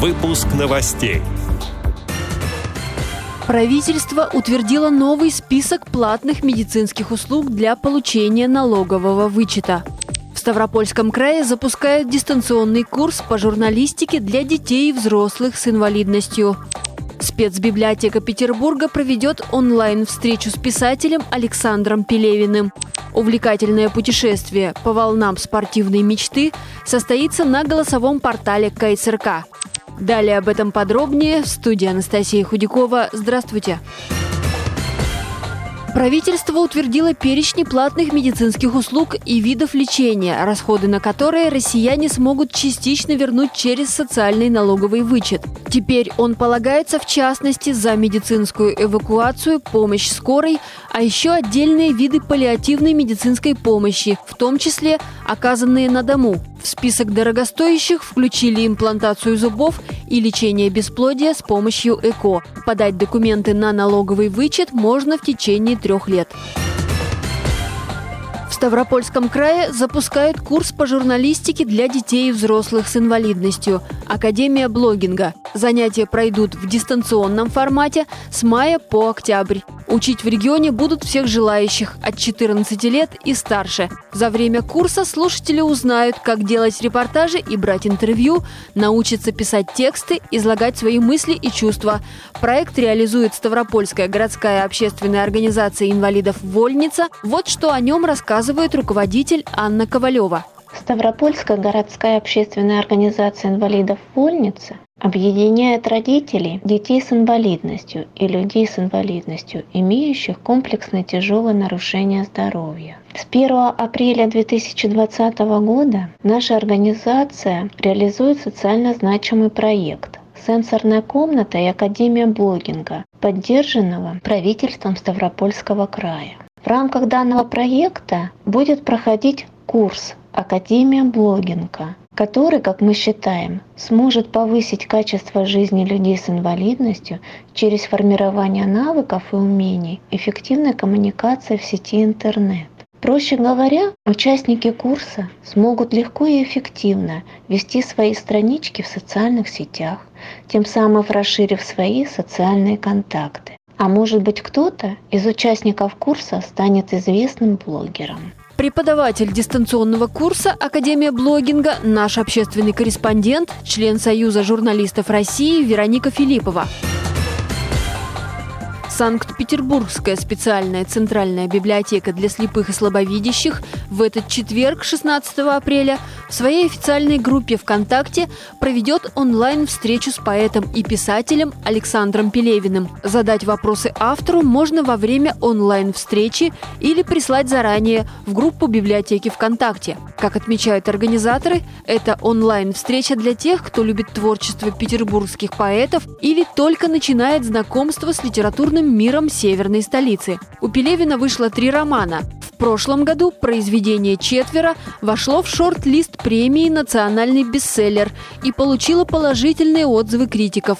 Выпуск новостей. Правительство утвердило новый список платных медицинских услуг для получения налогового вычета. В Ставропольском крае запускают дистанционный курс по журналистике для детей и взрослых с инвалидностью. Спецбиблиотека Петербурга проведет онлайн-встречу с писателем Александром Пелевиным. Увлекательное путешествие по волнам спортивной мечты состоится на голосовом портале КСРК. Далее об этом подробнее в студии Анастасия Худякова. Здравствуйте! Правительство утвердило перечни платных медицинских услуг и видов лечения, расходы на которые россияне смогут частично вернуть через социальный налоговый вычет. Теперь он полагается в частности за медицинскую эвакуацию, помощь скорой, а еще отдельные виды паллиативной медицинской помощи, в том числе оказанные на дому. В список дорогостоящих включили имплантацию зубов и лечение бесплодия с помощью ЭКО. Подать документы на налоговый вычет можно в течение трех лет. Ставропольском крае запускают курс по журналистике для детей и взрослых с инвалидностью «Академия блогинга». Занятия пройдут в дистанционном формате с мая по октябрь. Учить в регионе будут всех желающих от 14 лет и старше. За время курса слушатели узнают, как делать репортажи и брать интервью, научатся писать тексты, излагать свои мысли и чувства. Проект реализует Ставропольская городская общественная организация инвалидов «Вольница». Вот что о нем рассказывает руководитель Анна Ковалева. Ставропольская городская общественная организация инвалидов «Вольница» объединяет родителей детей с инвалидностью и людей с инвалидностью, имеющих комплексное тяжелое нарушение здоровья. С 1 апреля 2020 года наша организация реализует социально значимый проект «Сенсорная комната и Академия блогинга», поддержанного правительством Ставропольского края. В рамках данного проекта будет проходить курс Академия блогинга, который, как мы считаем, сможет повысить качество жизни людей с инвалидностью через формирование навыков и умений эффективной коммуникации в сети интернет. Проще говоря, участники курса смогут легко и эффективно вести свои странички в социальных сетях, тем самым расширив свои социальные контакты. А может быть кто-то из участников курса станет известным блогером. Преподаватель дистанционного курса Академия блогинга, наш общественный корреспондент, член Союза журналистов России Вероника Филиппова. Санкт-Петербургская специальная центральная библиотека для слепых и слабовидящих в этот четверг, 16 апреля, в своей официальной группе ВКонтакте проведет онлайн-встречу с поэтом и писателем Александром Пелевиным. Задать вопросы автору можно во время онлайн-встречи или прислать заранее в группу библиотеки ВКонтакте. Как отмечают организаторы, это онлайн-встреча для тех, кто любит творчество петербургских поэтов или только начинает знакомство с литературным миром северной столицы. У Пелевина вышло три романа. В прошлом году произведение «Четверо» вошло в шорт-лист премии «Национальный бестселлер» и получило положительные отзывы критиков.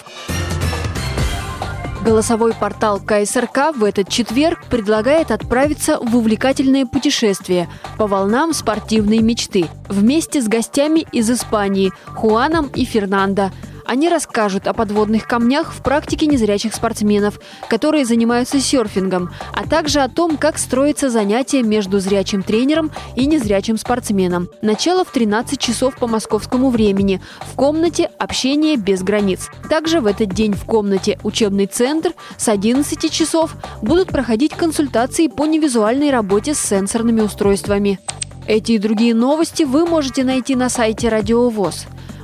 Голосовой портал КСРК в этот четверг предлагает отправиться в увлекательное путешествие по волнам спортивной мечты вместе с гостями из Испании Хуаном и Фернандо – они расскажут о подводных камнях в практике незрячих спортсменов, которые занимаются серфингом, а также о том, как строится занятие между зрячим тренером и незрячим спортсменом. Начало в 13 часов по московскому времени. В комнате «Общение без границ». Также в этот день в комнате «Учебный центр» с 11 часов будут проходить консультации по невизуальной работе с сенсорными устройствами. Эти и другие новости вы можете найти на сайте Радио ВОЗ –